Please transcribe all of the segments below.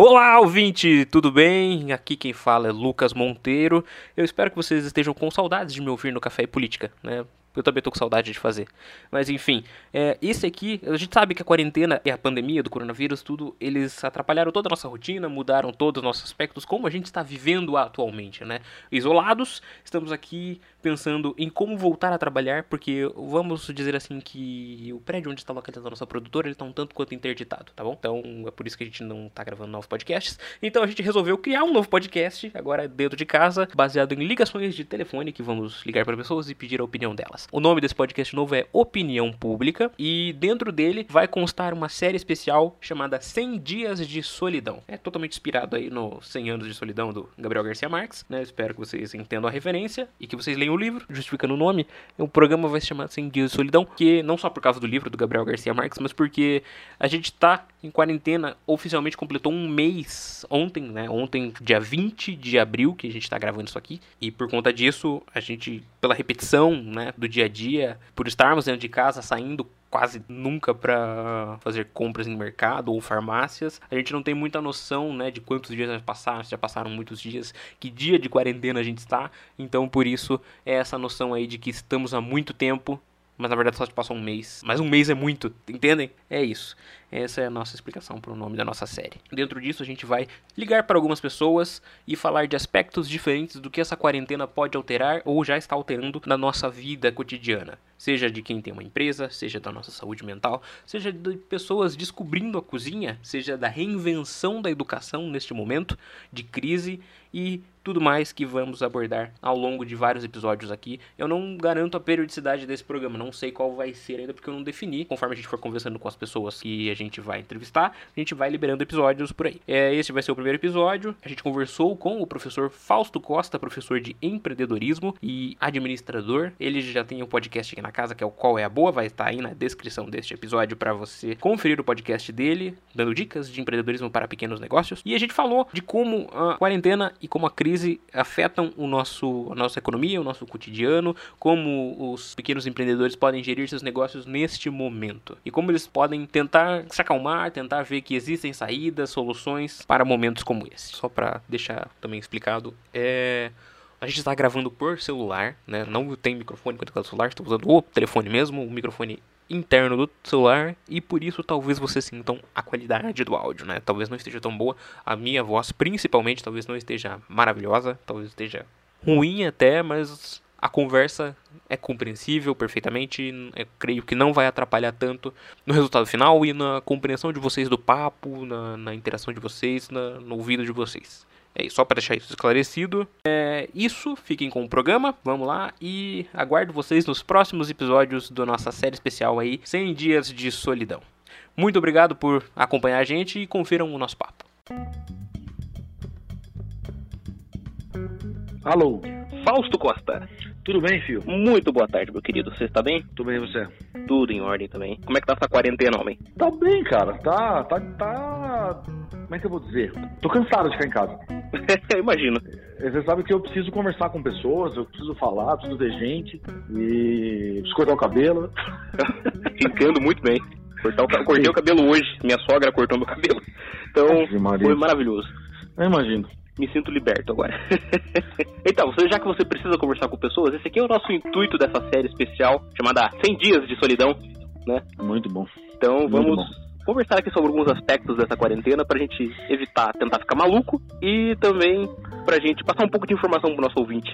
Olá, ouvinte, tudo bem? Aqui quem fala é Lucas Monteiro. Eu espero que vocês estejam com saudades de me ouvir no Café e Política, né? Eu também tô com saudade de fazer. Mas enfim, é, esse aqui, a gente sabe que a quarentena e a pandemia do coronavírus, tudo, eles atrapalharam toda a nossa rotina, mudaram todos os nossos aspectos, como a gente está vivendo atualmente, né? Isolados, estamos aqui pensando em como voltar a trabalhar, porque vamos dizer assim que o prédio onde está localizada a nossa produtora, ele está um tanto quanto interditado, tá bom? Então é por isso que a gente não está gravando novos podcasts. Então a gente resolveu criar um novo podcast, agora dentro de casa, baseado em ligações de telefone, que vamos ligar para pessoas e pedir a opinião delas. O nome desse podcast novo é Opinião Pública e dentro dele vai constar uma série especial chamada 100 Dias de Solidão. É totalmente inspirado aí no 100 Anos de Solidão do Gabriel Garcia Marques, né? Espero que vocês entendam a referência e que vocês leiam o livro, justificando o nome. O programa vai se chamar 100 Dias de Solidão, que não só por causa do livro do Gabriel Garcia Marques, mas porque a gente tá em quarentena, oficialmente completou um mês ontem, né? Ontem, dia 20 de abril, que a gente tá gravando isso aqui. E por conta disso, a gente, pela repetição, né, do dia a dia, por estarmos dentro de casa, saindo quase nunca para fazer compras em mercado ou farmácias. A gente não tem muita noção, né, de quantos dias já passaram, já passaram muitos dias, que dia de quarentena a gente está. Então, por isso é essa noção aí de que estamos há muito tempo mas na verdade só passou um mês. Mas um mês é muito, entendem? É isso. Essa é a nossa explicação para o nome da nossa série. Dentro disso, a gente vai ligar para algumas pessoas e falar de aspectos diferentes do que essa quarentena pode alterar ou já está alterando na nossa vida cotidiana. Seja de quem tem uma empresa, seja da nossa saúde mental, seja de pessoas descobrindo a cozinha, seja da reinvenção da educação neste momento de crise e tudo mais que vamos abordar ao longo de vários episódios aqui. Eu não garanto a periodicidade desse programa, não sei qual vai ser ainda porque eu não defini. Conforme a gente for conversando com as pessoas que a gente vai entrevistar, a gente vai liberando episódios por aí. É, esse vai ser o primeiro episódio. A gente conversou com o professor Fausto Costa, professor de empreendedorismo e administrador. Ele já tem um podcast aqui na casa que é o Qual é a Boa, vai estar aí na descrição deste episódio para você conferir o podcast dele, dando dicas de empreendedorismo para pequenos negócios. E a gente falou de como a quarentena e como a crise afetam o nosso, a nossa economia, o nosso cotidiano, como os pequenos empreendedores podem gerir seus negócios neste momento e como eles podem tentar se acalmar, tentar ver que existem saídas, soluções para momentos como esse. Só para deixar também explicado, é a gente está gravando por celular, né? Não tem microfone ao celular, estou usando o telefone mesmo, o microfone interno do celular e por isso talvez vocês sintam a qualidade do áudio, né? Talvez não esteja tão boa, a minha voz principalmente talvez não esteja maravilhosa, talvez esteja ruim até, mas a conversa é compreensível perfeitamente, eu creio que não vai atrapalhar tanto no resultado final e na compreensão de vocês do papo, na, na interação de vocês, na, no ouvido de vocês. É só para deixar isso esclarecido. É isso, fiquem com o programa, vamos lá e aguardo vocês nos próximos episódios da nossa série especial aí, 100 dias de solidão. Muito obrigado por acompanhar a gente e confiram o nosso papo. Alô, Fausto Costa. Tudo bem, filho? Muito boa tarde, meu querido. Você está bem? Tudo bem você? Tudo em ordem também. Como é que tá essa quarentena, homem? Tá bem, cara. Tá, tá, tá. Como é que eu vou dizer? Tô cansado de ficar em casa. Imagino. Você sabe que eu preciso conversar com pessoas, eu preciso falar, preciso ver gente e preciso cortar o cabelo. Entendo muito bem. Cortar o, cortei o cabelo hoje. Minha sogra cortou meu cabelo. Então, Maria. foi maravilhoso. Eu imagino. Me sinto liberto agora. então, você- já que você precisa conversar com pessoas, esse aqui é o nosso intuito dessa série especial chamada 100 Dias de Solidão, né? Muito bom. Então, Muito vamos bom. conversar aqui sobre alguns aspectos dessa quarentena pra gente evitar tentar ficar maluco e também pra gente passar um pouco de informação pro nosso ouvinte.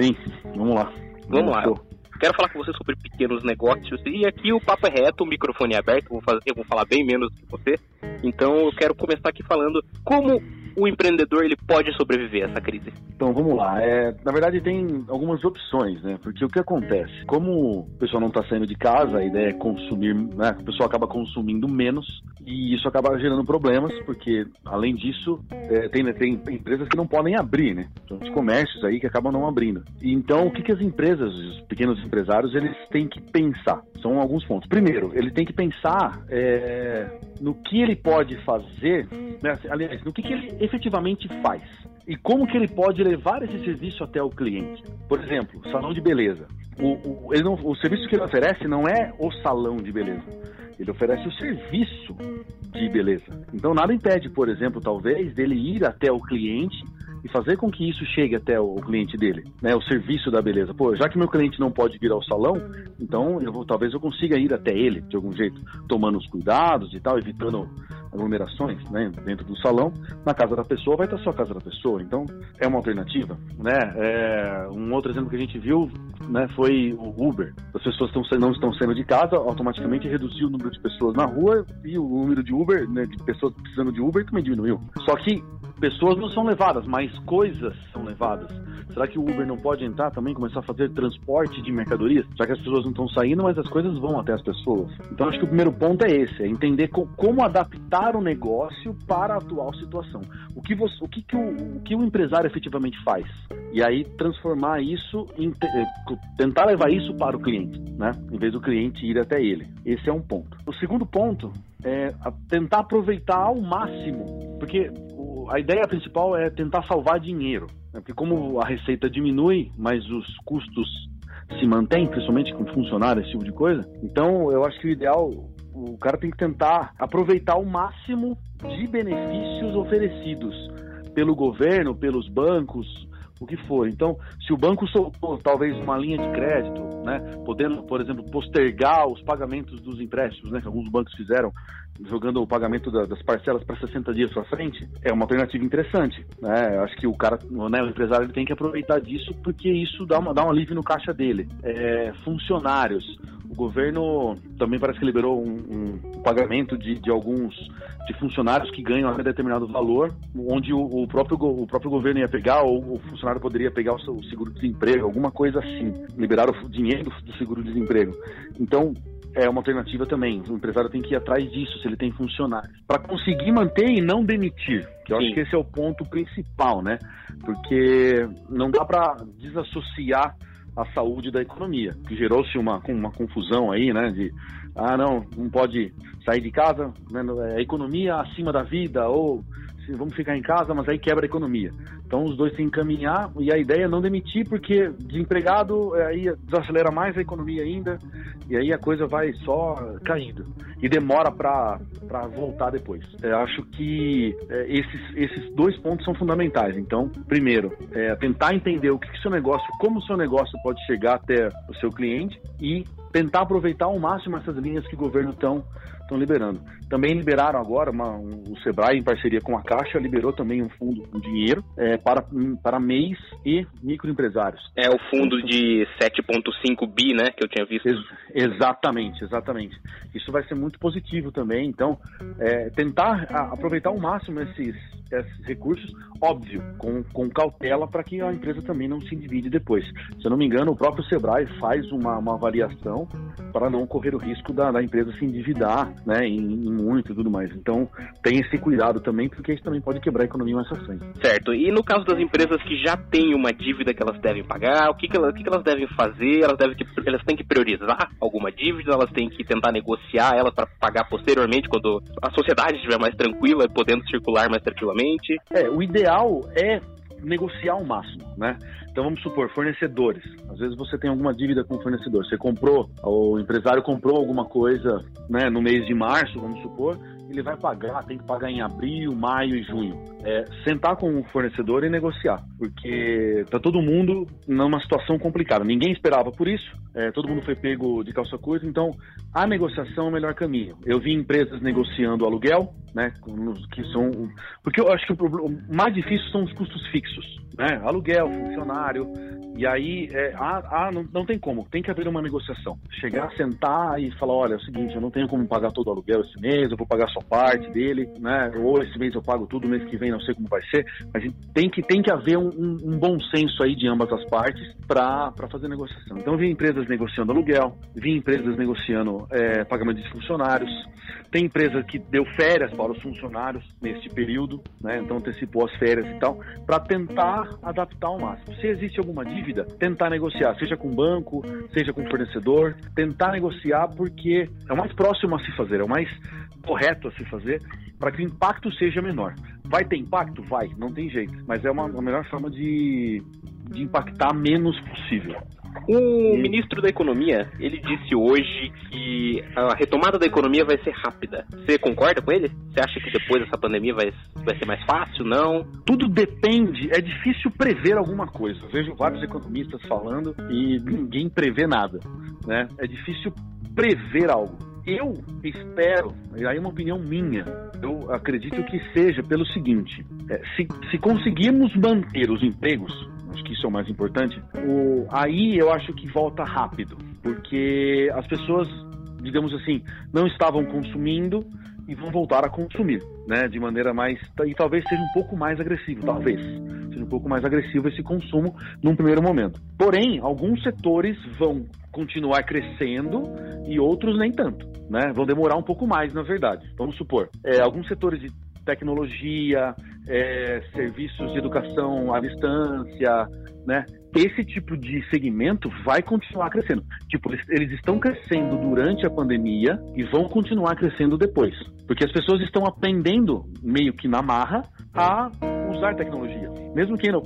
Sim, vamos lá. Vamos lá. Show. Quero falar com você sobre pequenos negócios e aqui o papo é reto, o microfone é aberto, eu vou, fazer, eu vou falar bem menos do que você. Então eu quero começar aqui falando como o empreendedor ele pode sobreviver a essa crise. Então vamos lá. É, na verdade tem algumas opções, né? Porque o que acontece? Como o pessoal não está saindo de casa, a ideia é consumir, né? O pessoal acaba consumindo menos e isso acaba gerando problemas, porque além disso é, tem, tem empresas que não podem abrir, né? Então, os comércios aí que acabam não abrindo. Então o que, que as empresas, os pequenos empresários, eles têm que pensar? São alguns pontos. Primeiro, ele tem que pensar é, no que ele pode fazer, né? aliás, no que, que ele efetivamente faz e como que ele pode levar esse serviço até o cliente. Por exemplo, salão de beleza. O, o, não, o serviço que ele oferece não é o salão de beleza. ele oferece o serviço de beleza. Então nada impede, por exemplo, talvez, dele ir até o cliente e fazer com que isso chegue até o cliente dele, né? O serviço da beleza. Pô, já que meu cliente não pode vir ao salão, então eu vou, talvez eu consiga ir até ele de algum jeito, tomando os cuidados e tal, evitando aglomerações, né? Dentro do salão, na casa da pessoa vai estar só a casa da pessoa. Então é uma alternativa, né? É, um outro exemplo que a gente viu, né? Foi o Uber. As pessoas estão, não estão saindo de casa, automaticamente reduziu o número de pessoas na rua e o número de Uber, né? De pessoas precisando de Uber também diminuiu. Só que pessoas não são levadas, mas coisas são levadas. Será que o Uber não pode entrar também, começar a fazer transporte de mercadorias? Já que as pessoas não estão saindo, mas as coisas vão até as pessoas. Então acho que o primeiro ponto é esse, é entender co como adaptar o negócio para a atual situação. O que, você, o, que, que o, o que o empresário efetivamente faz? E aí transformar isso, em, eh, tentar levar isso para o cliente, né? Em vez do cliente ir até ele. Esse é um ponto. O segundo ponto é tentar aproveitar ao máximo, porque a ideia principal é tentar salvar dinheiro. Né? Porque como a receita diminui, mas os custos se mantêm, principalmente com funcionários, esse tipo de coisa. Então, eu acho que o ideal, o cara tem que tentar aproveitar o máximo de benefícios oferecidos pelo governo, pelos bancos, o que for. Então, se o banco soltou talvez uma linha de crédito, né, podendo, por exemplo, postergar os pagamentos dos empréstimos, né, que alguns bancos fizeram, jogando o pagamento da, das parcelas para 60 dias para frente, é uma alternativa interessante. Né? Eu acho que o cara, né, o empresário, ele tem que aproveitar disso porque isso dá, uma, dá um alívio no caixa dele. É, funcionários. Governo também parece que liberou um, um pagamento de, de, alguns de funcionários que ganham até determinado valor, onde o, o, próprio, o próprio governo ia pegar, ou o funcionário poderia pegar o, o seguro-desemprego, alguma coisa assim. Liberar o dinheiro do seguro-desemprego. Então, é uma alternativa também. O empresário tem que ir atrás disso, se ele tem funcionários. Para conseguir manter e não demitir, que eu Sim. acho que esse é o ponto principal, né? Porque não dá para desassociar a saúde da economia, que gerou-se uma, uma confusão aí, né? De, ah, não, não pode sair de casa, né, é a economia acima da vida, ou vamos ficar em casa, mas aí quebra a economia. Então os dois se encaminhar e a ideia é não demitir, porque desempregado é, aí desacelera mais a economia ainda, e aí a coisa vai só caindo. E demora para voltar depois. Eu acho que é, esses, esses dois pontos são fundamentais. Então, primeiro, é, tentar entender o que, que seu negócio, como o seu negócio pode chegar até o seu cliente e tentar aproveitar ao máximo essas linhas que o governo estão estão liberando. Também liberaram agora, uma, um, o Sebrae, em parceria com a Caixa, liberou também um fundo com dinheiro é, para, para MEIs e microempresários. É o fundo de 7,5 bi, né, que eu tinha visto. Ex exatamente, exatamente. Isso vai ser muito positivo também. Então, é, tentar aproveitar ao máximo esses, esses recursos, óbvio, com, com cautela para que a empresa também não se divide depois. Se eu não me engano, o próprio Sebrae faz uma, uma avaliação para não correr o risco da, da empresa se endividar né, em, em, muito e tudo mais. Então, tem esse cuidado também, porque isso também pode quebrar a economia mais à. Certo. E no caso das empresas que já têm uma dívida que elas devem pagar, o que, que, elas, o que, que elas devem fazer? Elas, devem, elas têm que priorizar alguma dívida? Elas têm que tentar negociar ela para pagar posteriormente, quando a sociedade estiver mais tranquila, podendo circular mais tranquilamente? É, o ideal é negociar ao máximo, né? Então vamos supor, fornecedores. Às vezes você tem alguma dívida com o fornecedor. Você comprou, o empresário comprou alguma coisa né, no mês de março, vamos supor, ele vai pagar, tem que pagar em abril, maio e junho. É, sentar com o fornecedor e negociar, porque tá todo mundo numa situação complicada. Ninguém esperava por isso, é, todo mundo foi pego de calça curta, então a negociação é o melhor caminho. Eu vi empresas negociando aluguel, né, que são, porque eu acho que o, problema, mais difícil são os custos fixos, né, aluguel, funcionário, e aí, é, ah, ah não, não tem como, tem que haver uma negociação. Chegar, sentar e falar, olha, é o seguinte, eu não tenho como pagar todo o aluguel esse mês, eu vou pagar só parte dele, né? Ou esse mês eu pago tudo, mês que vem não sei como vai ser. Mas tem que, tem que haver um, um bom senso aí de ambas as partes para fazer negociação. Então, vi empresas negociando aluguel, vi empresas negociando é, pagamento de funcionários, tem empresa que deu férias para os funcionários neste período, né? Então antecipou as férias e tal, para tentar adaptar ao máximo. Se existe alguma dívida, tentar negociar, seja com o banco, seja com o fornecedor, tentar negociar porque é o mais próximo a se fazer, é o mais correto a se fazer para que o impacto seja menor. Vai ter impacto? Vai, não tem jeito, mas é uma, a melhor forma de, de impactar menos possível. O ministro da Economia, ele disse hoje que a retomada da economia vai ser rápida. Você concorda com ele? Você acha que depois dessa pandemia vai, vai ser mais fácil? Não? Tudo depende. É difícil prever alguma coisa. Eu vejo vários economistas falando e ninguém prevê nada. Né? É difícil prever algo. Eu espero, e aí é uma opinião minha, eu acredito que seja pelo seguinte: é, se, se conseguirmos manter os empregos, acho que isso é o mais importante, o, aí eu acho que volta rápido, porque as pessoas, digamos assim, não estavam consumindo e vão voltar a consumir, né, de maneira mais e talvez seja um pouco mais agressivo, talvez seja um pouco mais agressivo esse consumo num primeiro momento. Porém, alguns setores vão continuar crescendo e outros nem tanto, né? Vão demorar um pouco mais, na verdade. Vamos supor, é, alguns setores de tecnologia, é, serviços de educação à distância, né? Esse tipo de segmento vai continuar crescendo. Tipo, eles, estão crescendo durante a pandemia e vão continuar crescendo depois. Porque as pessoas estão aprendendo, meio que na marra, a usar tecnologia. Mesmo quem não,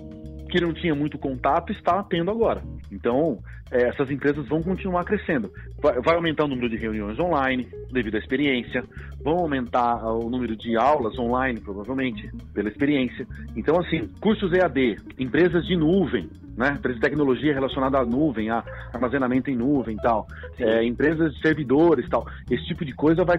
que não tinha muito contato, está tendo agora. Então, é, essas empresas vão continuar crescendo. Vai, aumentar o número de reuniões online, devido à experiência, vão aumentar o número de aulas online, provavelmente, pela experiência. Então, assim, cursos EAD, empresas de nuvem, né? Empresas de tecnologia relacionada à nuvem, a armazenamento em nuvem e tal, é, empresas de servidores tal. Esse tipo de coisa vai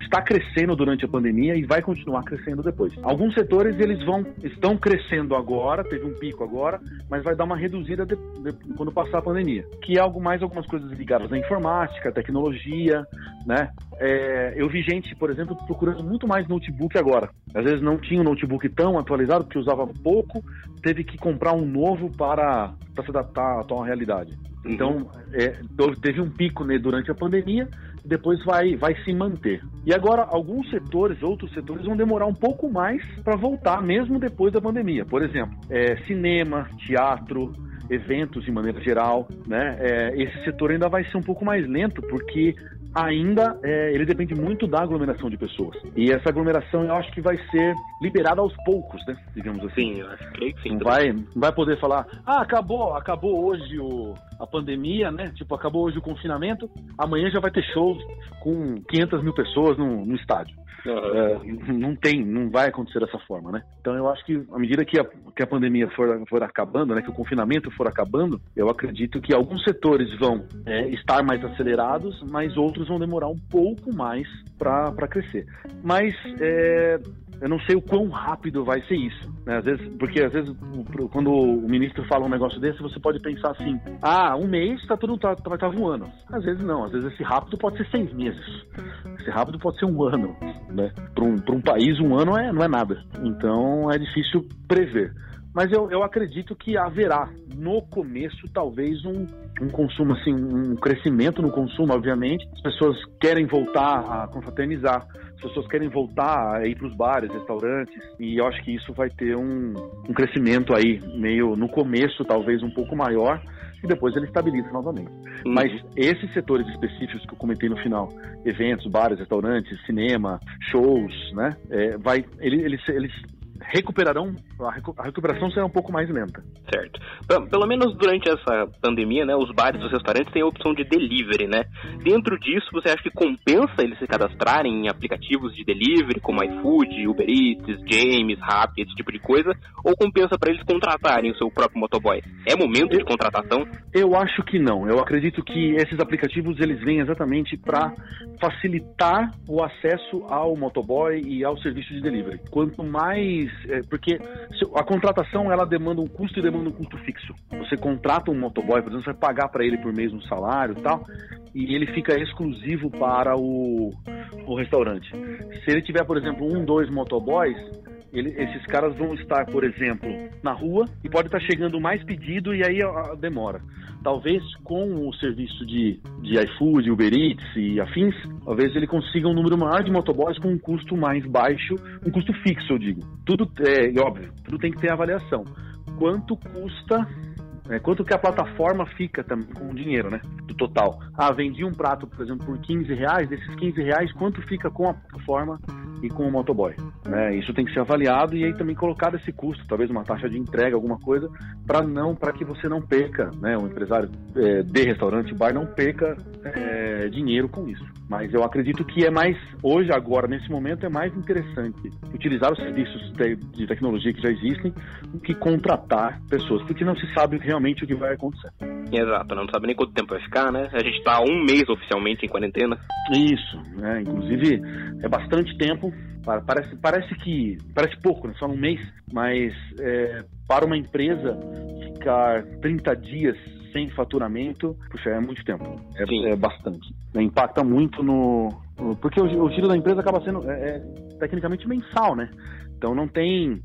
está crescendo durante a pandemia e vai continuar crescendo depois. Alguns setores eles vão estão crescendo agora, teve um pico agora, mas vai dar uma reduzida de, de, quando passar a pandemia. Que é algo mais algumas coisas ligadas à informática, tecnologia, né? É, eu vi gente, por exemplo, procurando muito mais notebook agora. Às vezes não tinha um notebook tão atualizado porque usava pouco, teve que comprar um novo para, para se adaptar à atual realidade. Uhum. Então, é, teve um pico né, durante a pandemia, depois vai, vai se manter. E agora, alguns setores, outros setores, vão demorar um pouco mais para voltar, mesmo depois da pandemia. Por exemplo, é, cinema, teatro, eventos de maneira geral, né? É, esse setor ainda vai ser um pouco mais lento, porque ainda é, ele depende muito da aglomeração de pessoas. E essa aglomeração eu acho que vai ser liberada aos poucos, né? Digamos assim. Sim, eu acho que sim. Não vai, não vai poder falar, ah, acabou, acabou hoje o, a pandemia, né? Tipo, acabou hoje o confinamento, amanhã já vai ter shows com 500 mil pessoas no, no estádio. Uhum. não tem, não vai acontecer dessa forma, né? Então eu acho que à medida que a, que a pandemia for, for acabando, né, que o confinamento for acabando, eu acredito que alguns setores vão é, estar mais acelerados, mas outros vão demorar um pouco mais para crescer. Mas é, eu não sei o quão rápido vai ser isso. Né? Às vezes, porque às vezes, quando o ministro fala um negócio desse, você pode pensar assim: ah, um mês tá tudo tá, vai estar tá voando. Às vezes não, às vezes esse rápido pode ser seis meses. Esse rápido pode ser um ano. Né? Para um, um país, um ano é, não é nada. Então é difícil prever. Mas eu, eu acredito que haverá, no começo, talvez um, um consumo, assim, um crescimento no consumo, obviamente. As pessoas querem voltar a confraternizar, as pessoas querem voltar a ir para os bares, restaurantes, e eu acho que isso vai ter um, um crescimento aí, meio no começo, talvez um pouco maior, e depois ele estabiliza novamente. Uhum. Mas esses setores específicos que eu comentei no final, eventos, bares, restaurantes, cinema, shows, né, é, vai, ele, eles, eles recuperarão, a recuperação será um pouco mais lenta. Certo. Pelo menos durante essa pandemia, né, os bares e os restaurantes têm a opção de delivery, né? Dentro disso, você acha que compensa eles se cadastrarem em aplicativos de delivery, como iFood, Uber Eats, James, Rappi, esse tipo de coisa? Ou compensa para eles contratarem o seu próprio motoboy? É momento de contratação? Eu acho que não. Eu acredito que esses aplicativos, eles vêm exatamente para facilitar o acesso ao motoboy e ao serviço de delivery. Quanto mais é, porque a contratação ela demanda um custo e demanda um custo fixo. Você contrata um motoboy, por exemplo, você vai pagar para ele por mês um salário e tal, e ele fica exclusivo para o, o restaurante. Se ele tiver, por exemplo, um, dois motoboys, ele, esses caras vão estar, por exemplo, na rua e pode estar chegando mais pedido e aí a, a demora. Talvez com o serviço de, de iFood, Uber Eats e afins, talvez ele consiga um número maior de motoboys com um custo mais baixo, um custo fixo, eu digo. Tudo é óbvio, tudo tem que ter avaliação. Quanto custa é, quanto que a plataforma fica também com o dinheiro, né? Do total. Ah, vendi um prato, por exemplo, por 15 reais, desses 15 reais, quanto fica com a plataforma e com o motoboy. Né? Isso tem que ser avaliado e aí também colocado esse custo, talvez uma taxa de entrega, alguma coisa, para não, para que você não perca, né? O empresário é, de restaurante, bar não perca é, dinheiro com isso. Mas eu acredito que é mais, hoje, agora, nesse momento, é mais interessante utilizar os serviços de, tecnologia que já existem do que contratar pessoas, porque não se sabe realmente o que vai acontecer. Exato, não sabe nem quanto tempo vai ficar, né? A gente está um mês oficialmente em quarentena. Isso, né? Inclusive, é bastante tempo. Parece, parece que. Parece pouco, né? Só um mês, mas é, para uma empresa ficar 30 dias sem faturamento, puxa, é muito tempo. É, é bastante. Impacta muito no. porque o, o, giro da empresa acaba sendo é, é, tecnicamente mensal, né? Então não tem.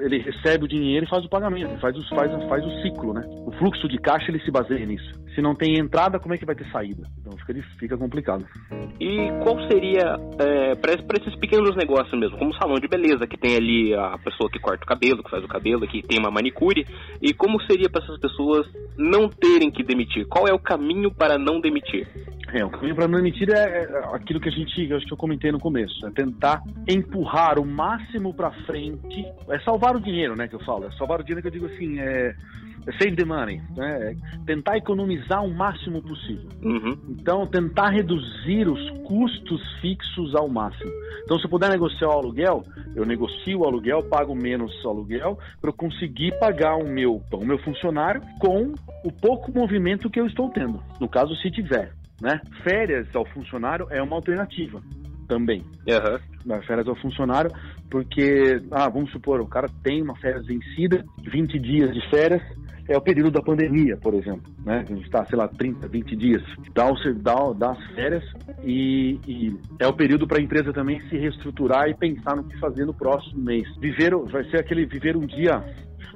Ele recebe o dinheiro e faz o pagamento, faz, os, faz, faz o ciclo, né? O fluxo de caixa ele se baseia nisso. Se não tem entrada, como é que vai ter saída? Então fica, fica complicado. E qual seria, é, para esses pequenos negócios mesmo, como o salão de beleza, que tem ali a pessoa que corta o cabelo, que faz o cabelo, que tem uma manicure, e como seria para essas pessoas não terem que demitir? Qual é o caminho para não demitir? É, caminho para não demitir é, é aquilo que a gente, acho que eu comentei no começo, é tentar empurrar o máximo para frente, é salvar o dinheiro, né, que eu falo, é salvar o dinheiro que eu digo assim, é save the money, né? tentar economizar o máximo possível. Uhum. Então, tentar reduzir os custos fixos ao máximo. Então, se eu puder negociar o aluguel, eu negocio o aluguel, pago menos aluguel para eu conseguir pagar o meu, o meu funcionário com o pouco movimento que eu estou tendo. No caso, se tiver. Né? Férias ao funcionário é uma alternativa também. Uhum. Férias ao funcionário, porque, ah, vamos supor, o cara tem uma férias vencida, 20 dias de férias, é o período da pandemia, por exemplo, né? A gente está, sei lá, 30, 20 dias, dá, o, dá, dá as férias e, e é o período para a empresa também se reestruturar e pensar no que fazer no próximo mês. Viver, vai ser aquele viver um dia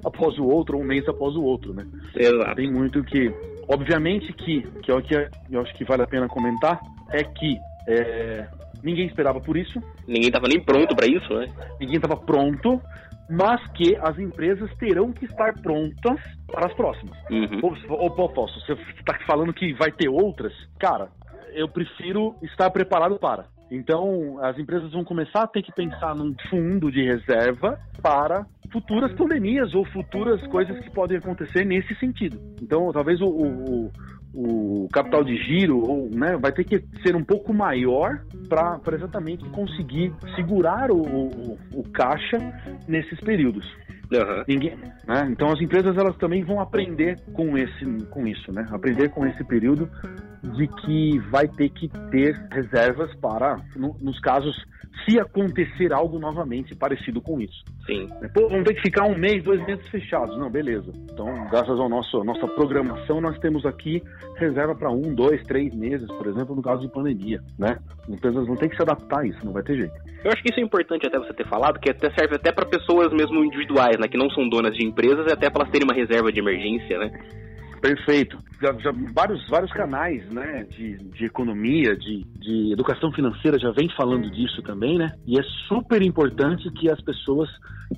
após o outro, um mês após o outro, né? Exato. Tem muito que, obviamente que, que é o que eu acho que vale a pena comentar, é que é, ninguém esperava por isso. Ninguém estava nem pronto para isso, né? Ninguém estava pronto mas que as empresas terão que estar prontas para as próximas. Uhum. Ou, ou, posso, você está falando que vai ter outras? Cara, eu prefiro estar preparado para. Então, as empresas vão começar a ter que pensar num fundo de reserva para futuras pandemias ou futuras coisas que podem acontecer nesse sentido. Então, talvez o, o, o capital de giro ou, né, vai ter que ser um pouco maior para exatamente conseguir segurar o, o, o, caixa nesses períodos. Uhum. Ninguém, né? Então as empresas elas também vão aprender com esse com isso, né? Aprender com esse período de que vai ter que ter reservas para no, nos casos se acontecer algo novamente parecido com isso. Sim. Pô, vamos ter que ficar um mês, dois meses fechados. Não, beleza. Então, graças à nossa, nossa programação, nós temos aqui reserva para um, dois, três meses, por exemplo, no caso de pandemia, né? As empresas vão ter que se adaptar a isso, não vai ter jeito. Eu acho que isso é importante até você ter falado, que até serve até para pessoas mesmo individuais, né? Que não são donas de empresas, até para elas terem uma reserva de emergência, né? Perfeito. Já, já, vários, vários canais né, de, de economia, de, de educação financeira já vem falando disso também, né? E é super importante que as pessoas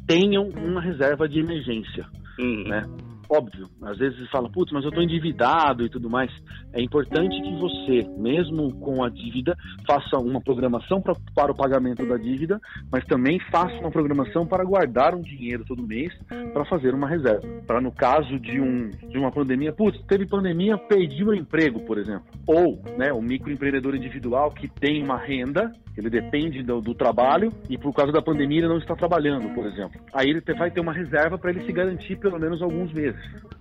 tenham uma reserva de emergência. Uhum. Né? Óbvio, às vezes fala, putz, mas eu estou endividado e tudo mais. É importante que você, mesmo com a dívida, faça uma programação pra, para o pagamento da dívida, mas também faça uma programação para guardar um dinheiro todo mês para fazer uma reserva. Para no caso de, um, de uma pandemia, putz, teve pandemia, perdi o emprego, por exemplo. Ou né, o microempreendedor individual que tem uma renda, ele depende do, do trabalho e por causa da pandemia ele não está trabalhando, por exemplo. Aí ele vai ter uma reserva para ele se garantir pelo menos alguns meses.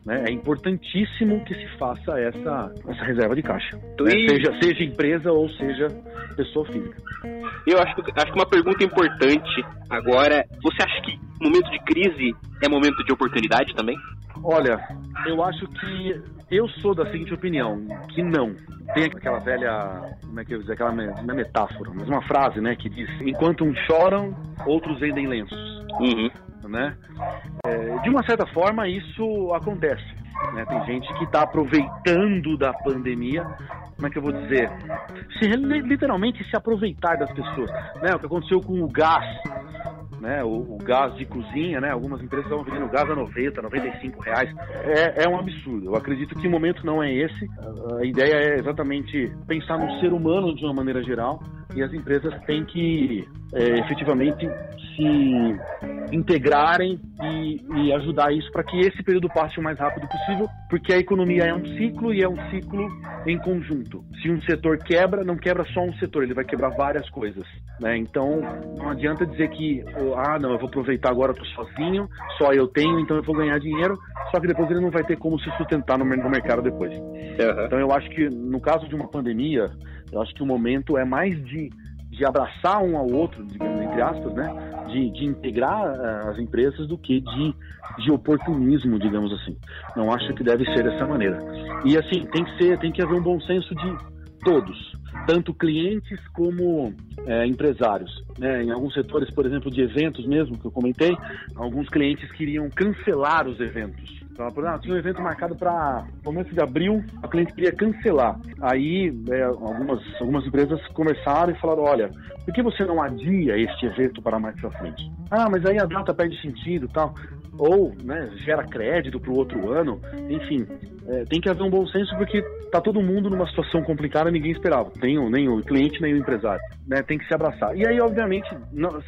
Né? É importantíssimo que se faça essa, essa reserva de caixa, né? seja, seja empresa ou seja pessoa física. Eu acho, acho que uma pergunta importante agora, você acha que momento de crise é momento de oportunidade também? Olha, eu acho que eu sou da seguinte opinião, que não. Tem aquela velha, como é que eu dizer, aquela não é metáfora, mas uma frase, né, que diz: enquanto uns choram, outros vendem lenços. Uhum né? É, de uma certa forma, isso acontece. Né? Tem gente que está aproveitando da pandemia, como é que eu vou dizer? Se, literalmente se aproveitar das pessoas. Né? O que aconteceu com o gás né? O, o, gás de cozinha, né? Algumas empresas estão vendendo gás a 90, 95 reais. É, é um absurdo. Eu acredito que o momento não é esse. A ideia é exatamente pensar no ser humano de uma maneira geral e as empresas têm que é, efetivamente se integrarem e, e ajudar isso para que esse período passe o mais rápido possível, porque a economia é um ciclo e é um ciclo em conjunto. Se um setor quebra, não quebra só um setor, ele vai quebrar várias coisas. Né? Então, não adianta dizer que, ah, não, eu vou aproveitar agora, eu estou sozinho, só eu tenho, então eu vou ganhar dinheiro, só que depois ele não vai ter como se sustentar no mercado depois. Uhum. Então, eu acho que no caso de uma pandemia, eu acho que o momento é mais de, de abraçar um ao outro, digamos, entre aspas, né? De, de integrar uh, as empresas do que de, de oportunismo, digamos assim. Não acho que deve ser dessa maneira. E assim, tem que ser, tem que haver um bom senso de todos, tanto clientes como é, empresários. Né? Em alguns setores, por exemplo, de eventos mesmo, que eu comentei, alguns clientes queriam cancelar os eventos então, exemplo, tinha um evento marcado para começo de abril, a cliente queria cancelar. Aí é, algumas, algumas empresas conversaram e falaram: olha, por que você não adia este evento para mais para frente? Ah, mas aí a data perde sentido tal. Ou né, gera crédito para o outro ano. Enfim, é, tem que haver um bom senso porque tá todo mundo numa situação complicada ninguém esperava. Nem o, nem o cliente, nem o empresário. Né, tem que se abraçar. E aí, obviamente, não,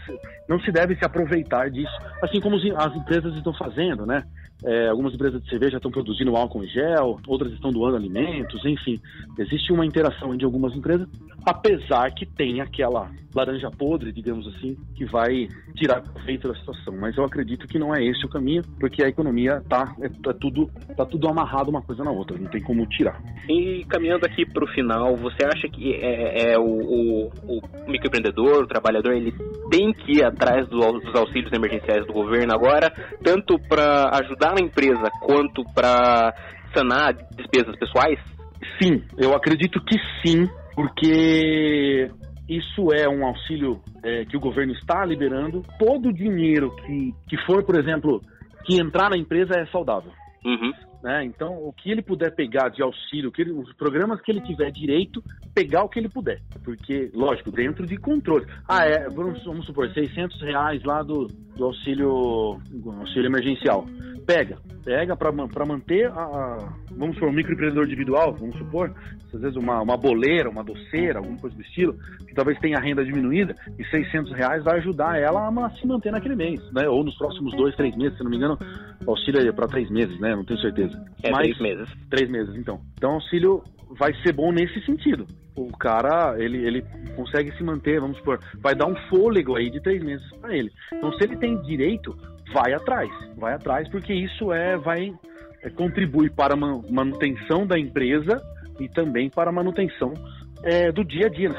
não se deve se aproveitar disso, assim como as empresas estão fazendo, né? É, algumas empresas de cerveja estão produzindo álcool em gel, outras estão doando alimentos, enfim. Existe uma interação entre algumas empresas, apesar que tem aquela laranja podre, digamos assim, que vai tirar proveito da situação. Mas eu acredito que não é esse o caminho, porque a economia tá, é, é tudo, tá tudo amarrado uma coisa na outra, não tem como tirar. E caminhando aqui para o final, você acha que é, é o, o, o, microempreendedor, o trabalhador, ele tem que ir atrás do, dos auxílios emergenciais do governo agora, tanto para ajudar na empresa quanto para sanar despesas pessoais? Sim, eu acredito que sim, porque isso é um auxílio é, que o governo está liberando. Todo o dinheiro que, que for, por exemplo, que entrar na empresa é saudável. Uhum. Né? Então, o que ele puder pegar de auxílio, que ele, os programas que ele tiver direito, pegar o que ele puder. Porque, lógico, dentro de controle. Ah, é, vamos, vamos supor, 600 reais lá do, do auxílio, auxílio emergencial pega, pega para manter a, a, vamos supor, um microempreendedor individual, vamos supor, às vezes uma, uma boleira, uma doceira, alguma coisa do estilo, que talvez tenha renda diminuída, e 600 reais vai ajudar ela a se manter naquele mês, né? Ou nos próximos dois, três meses, se não me engano, o auxílio é para três meses, né? Não tenho certeza. É Mas, três meses. Três meses, então. Então, o auxílio vai ser bom nesse sentido. O cara, ele, ele consegue se manter, vamos supor, vai dar um fôlego aí de três meses para ele. Então, se ele tem direito, vai atrás, vai atrás, porque isso é vai é, contribui para a manutenção da empresa e também para a manutenção é, do dia a dia, né,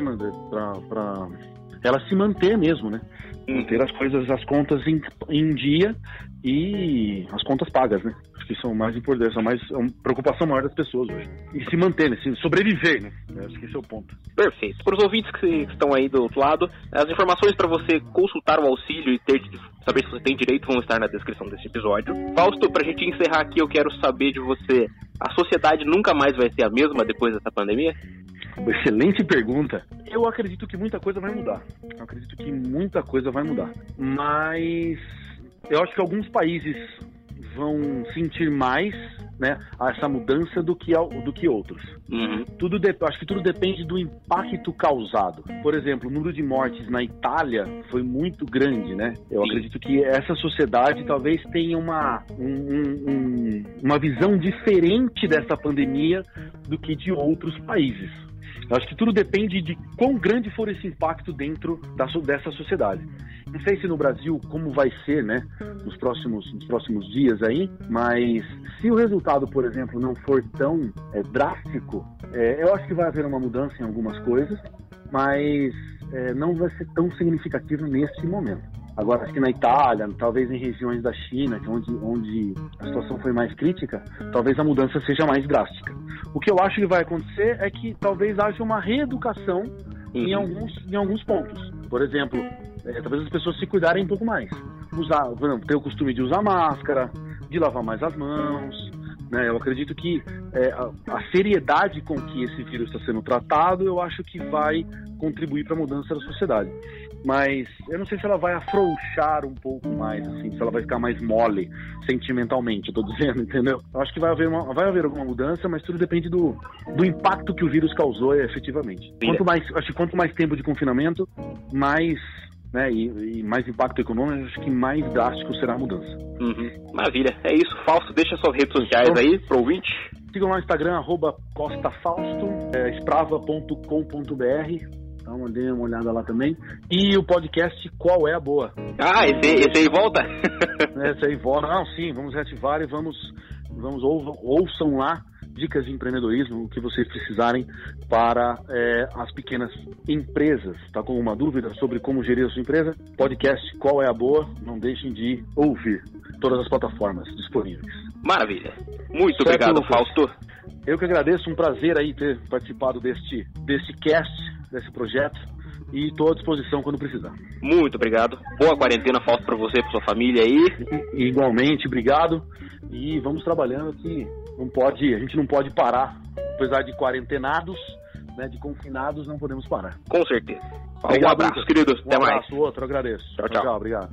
para ela se manter mesmo, né? Manter as coisas, as contas em, em dia e as contas pagas, né? Acho que são mais importantes, são mais é uma preocupação maior das pessoas hoje. E se manter, né? Se sobreviver, né? Acho que esse é o ponto. Perfeito. Para os ouvintes que estão aí do outro lado, as informações para você consultar o auxílio e ter saber se você tem direito vão estar na descrição desse episódio. Fausto, para a gente encerrar aqui, eu quero saber de você: a sociedade nunca mais vai ser a mesma depois dessa pandemia? Excelente pergunta. Eu acredito que muita coisa vai mudar. Eu acredito que muita coisa vai mudar. Mas eu acho que alguns países vão sentir mais né, essa mudança do que, do que outros. Uhum. Tudo de, acho que tudo depende do impacto causado. Por exemplo, o número de mortes na Itália foi muito grande, né? Eu Sim. acredito que essa sociedade talvez tenha uma, um, um, uma visão diferente dessa pandemia do que de outros países. Eu acho que tudo depende de quão grande for esse impacto dentro da, dessa sociedade. Não sei se no Brasil como vai ser, né, nos próximos, nos próximos dias aí, mas se o resultado, por exemplo, não for tão é, drástico, é, eu acho que vai haver uma mudança em algumas coisas, mas é, não vai ser tão significativo neste momento. Agora, acho que na Itália, talvez em regiões da China, é onde, onde a situação foi mais crítica, talvez a mudança seja mais drástica. O que eu acho que vai acontecer é que talvez haja uma reeducação uhum. em, alguns, em alguns pontos. Por exemplo, é, talvez as pessoas se cuidarem um pouco mais. Usar, ter o costume de usar máscara, de lavar mais as mãos, Né? Eu acredito que é, a, a, seriedade com que esse vírus está sendo tratado, eu acho que vai contribuir para a mudança da sociedade. Mas eu não sei se ela vai afrouxar um pouco mais, assim, se ela vai ficar mais mole sentimentalmente, eu tô dizendo, entendeu? Eu acho que vai haver, uma, vai haver alguma mudança, mas tudo depende do, do impacto que o vírus causou efetivamente. Quanto mais, acho que quanto mais tempo de confinamento, mais né, e, e, mais impacto econômico, acho que mais drástico será a mudança. Uhum. Maravilha, é isso. Fausto, deixa suas redes sociais então, aí pro ouvinte. Sigam lá no Instagram, arroba costafausto, é, sprava.com.br. Dá uma, dê uma olhada lá também. E o podcast Qual é a Boa? Ah, esse, esse aí volta? esse aí volta. Não, sim, vamos reativar e vamos, vamos ou, ouçam lá dicas de empreendedorismo, o que vocês precisarem para é, as pequenas empresas. Está com uma dúvida sobre como gerir a sua empresa? Podcast Qual é a Boa? Não deixem de ouvir todas as plataformas disponíveis. Maravilha. Muito certo, obrigado, Lucas. Fausto. Eu que agradeço, um prazer aí ter participado deste, deste cast, desse projeto e estou à disposição quando precisar. Muito obrigado. Boa quarentena, Fausto, para você, para sua família aí. E, igualmente, obrigado. E vamos trabalhando aqui não pode, a gente não pode parar, apesar de quarentenados, né, de confinados, não podemos parar. Com certeza. Obrigado, um abraço, queridos. Um Até abraço, mais. outro, agradeço. Tchau, tchau. tchau obrigado.